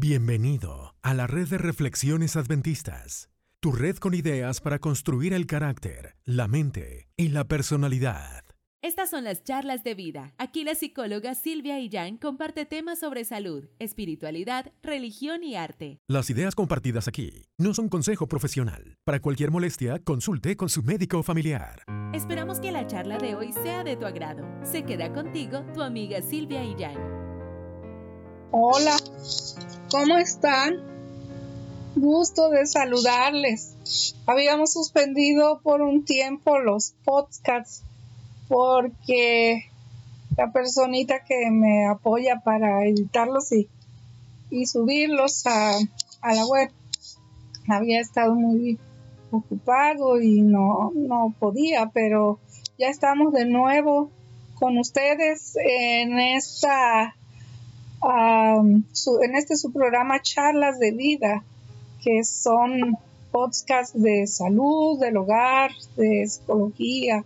Bienvenido a la red de reflexiones adventistas, tu red con ideas para construir el carácter, la mente y la personalidad. Estas son las charlas de vida. Aquí la psicóloga Silvia Illán comparte temas sobre salud, espiritualidad, religión y arte. Las ideas compartidas aquí no son consejo profesional. Para cualquier molestia, consulte con su médico familiar. Esperamos que la charla de hoy sea de tu agrado. Se queda contigo tu amiga Silvia Illán. Hola, ¿cómo están? Gusto de saludarles. Habíamos suspendido por un tiempo los podcasts porque la personita que me apoya para editarlos y, y subirlos a, a, la web había estado muy ocupado y no, no podía, pero ya estamos de nuevo con ustedes en esta en este su programa Charlas de Vida, que son podcasts de salud, del hogar, de psicología,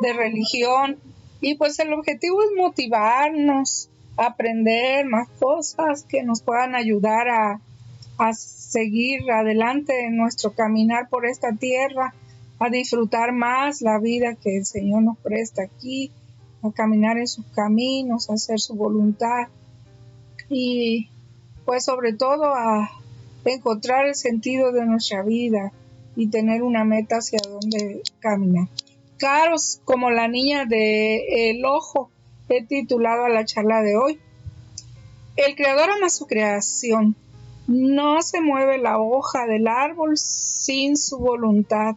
de religión. Y pues el objetivo es motivarnos a aprender más cosas que nos puedan ayudar a, a seguir adelante en nuestro caminar por esta tierra, a disfrutar más la vida que el Señor nos presta aquí, a caminar en sus caminos, a hacer su voluntad y pues sobre todo a encontrar el sentido de nuestra vida y tener una meta hacia donde caminar caros como la niña de El Ojo, he titulado a la charla de hoy. El creador ama su creación. No se mueve la hoja del árbol sin su voluntad.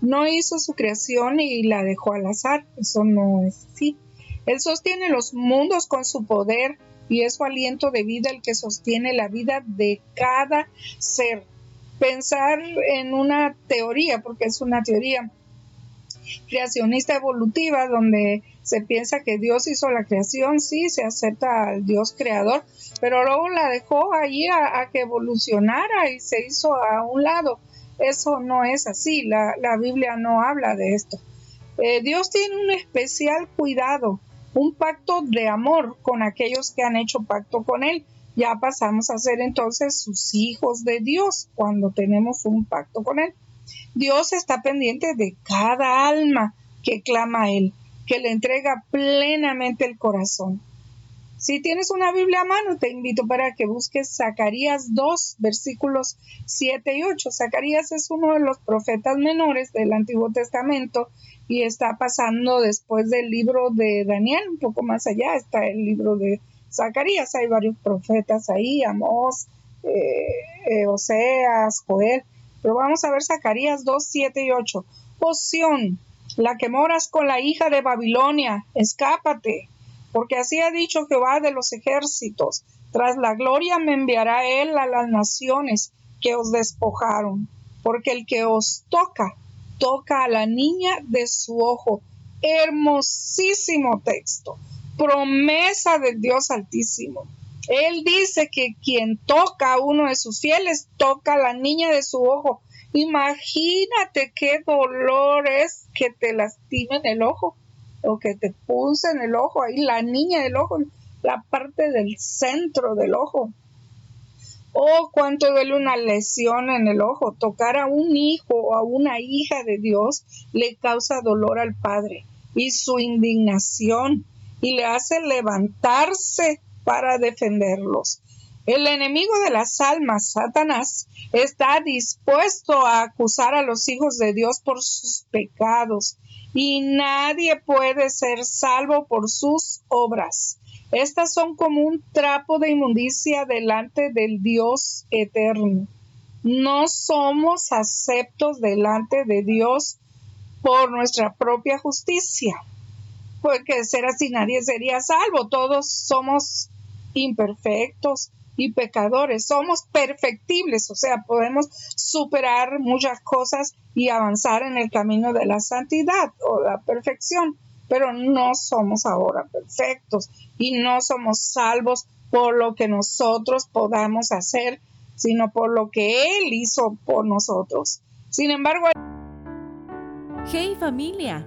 No hizo su creación y la dejó al azar. Eso no es así. Él sostiene los mundos con su poder y es su aliento de vida el que sostiene la vida de cada ser. Pensar en una teoría, porque es una teoría, creacionista evolutiva, donde se piensa que Dios hizo la creación, sí, se acepta al Dios creador, pero luego la dejó allí a, que evolucionara y se hizo a un lado. Eso no es así, la, Biblia no habla de esto. Eh, Dios tiene un especial cuidado, un pacto de amor con aquellos que han hecho pacto con Él. Ya pasamos a ser entonces sus hijos de Dios cuando tenemos un pacto con Él. Dios está pendiente de cada alma que clama a Él, que le entrega plenamente el corazón. Si tienes una Biblia a mano, te invito para que busques Zacarías 2, versículos 7 y 8. Zacarías es uno de los profetas menores del Antiguo Testamento y está pasando después del libro de Daniel, un poco más allá está el libro de Zacarías. Hay varios profetas ahí, Amós, eh, eh, Oseas, Joel. Pero vamos a ver Zacarías 2, 7 y 8. Poción, la que moras con la hija de Babilonia, escápate, porque así ha dicho Jehová de los ejércitos. Tras la gloria me enviará él a las naciones que os despojaron, porque el que os toca, toca a la niña de su ojo. Hermosísimo texto, promesa del Dios Altísimo. Él dice que quien toca a uno de sus fieles, toca a la niña de su ojo. Imagínate qué dolor es que te lastimen el ojo o que te en el ojo, ahí la niña del ojo, la parte del centro del ojo. Oh, cuánto duele una lesión en el ojo. Tocar a un hijo o a una hija de Dios le causa dolor al Padre y su indignación y le hace levantarse para defenderlos. El enemigo de las almas, Satanás, está dispuesto a acusar a los hijos de Dios por sus pecados y nadie puede ser salvo por sus obras. Estas son como un trapo de inmundicia delante del Dios eterno. No somos aceptos delante de Dios por nuestra propia justicia. Porque ser así nadie sería salvo. Todos somos imperfectos y pecadores. Somos perfectibles, o sea, podemos superar muchas cosas y avanzar en el camino de la santidad o la perfección, pero no somos ahora perfectos y no somos salvos por lo que nosotros podamos hacer, sino por lo que Él hizo por nosotros. Sin embargo, Hey familia,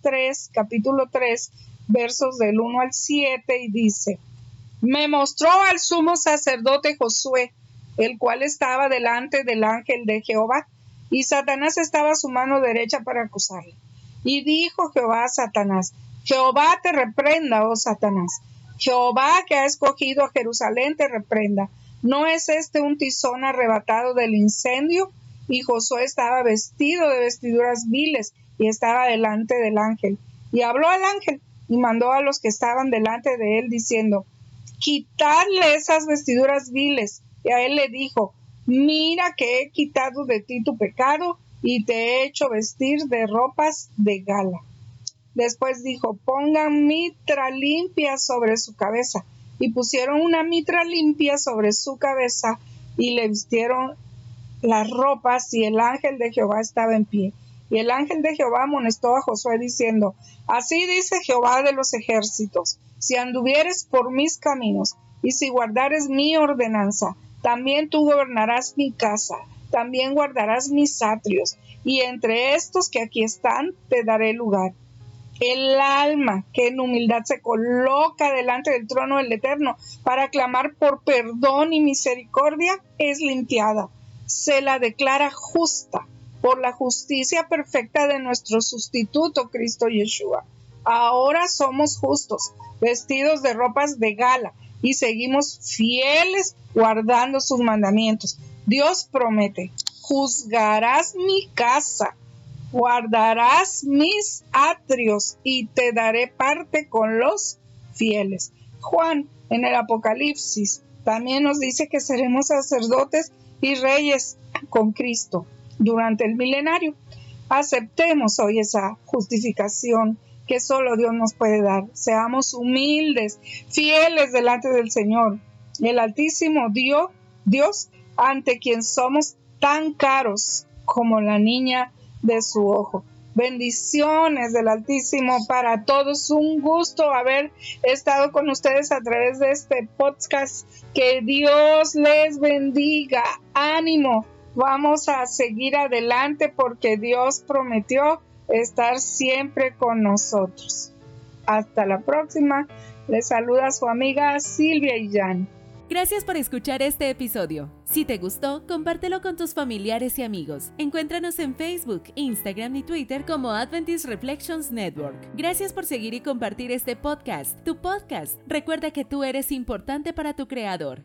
3, capítulo 3, versos del 1 al 7, y dice, me mostró al sumo sacerdote Josué, el cual estaba delante del ángel de Jehová, y Satanás estaba a su mano derecha para acusarle. Y dijo Jehová a Satanás, Jehová te reprenda, oh Satanás. Jehová que ha escogido a Jerusalén te reprenda. ¿No es este un tizón arrebatado del incendio? Y Josué estaba vestido de vestiduras viles y estaba delante del ángel. Y habló al ángel y mandó a los que estaban delante de él diciendo, quitadle esas vestiduras viles. Y a él le dijo, mira que he quitado de ti tu pecado y te he hecho vestir de ropas de gala. Después dijo, pongan mitra limpia sobre su cabeza. Y pusieron una mitra limpia sobre su cabeza y le vistieron las ropas y el ángel de Jehová estaba en pie. Y el ángel de Jehová amonestó a Josué diciendo, Así dice Jehová de los ejércitos, si anduvieres por mis caminos y si guardares mi ordenanza, también tú gobernarás mi casa, también guardarás mis atrios, y entre estos que aquí están te daré lugar. El alma que en humildad se coloca delante del trono del Eterno para clamar por perdón y misericordia es limpiada. Se la declara justa por la justicia perfecta de nuestro sustituto Cristo Yeshua. Ahora somos justos, vestidos de ropas de gala y seguimos fieles guardando sus mandamientos. Dios promete, juzgarás mi casa, guardarás mis atrios y te daré parte con los fieles. Juan en el Apocalipsis también nos dice que seremos sacerdotes y reyes con Cristo durante el milenario. Aceptemos hoy esa justificación que solo Dios nos puede dar. Seamos humildes, fieles delante del Señor. El Altísimo Dios, Dios ante quien somos tan caros como la niña de su ojo. Bendiciones del Altísimo para todos. Un gusto haber estado con ustedes a través de este podcast. Que Dios les bendiga. Ánimo Vamos a seguir adelante porque Dios prometió estar siempre con nosotros. Hasta la próxima. Les saluda su amiga Silvia Illán. Gracias por escuchar este episodio. Si te gustó, compártelo con tus familiares y amigos. Encuéntranos en Facebook, Instagram y Twitter como Adventist Reflections Network. Gracias por seguir y compartir este podcast, tu podcast. Recuerda que tú eres importante para tu creador.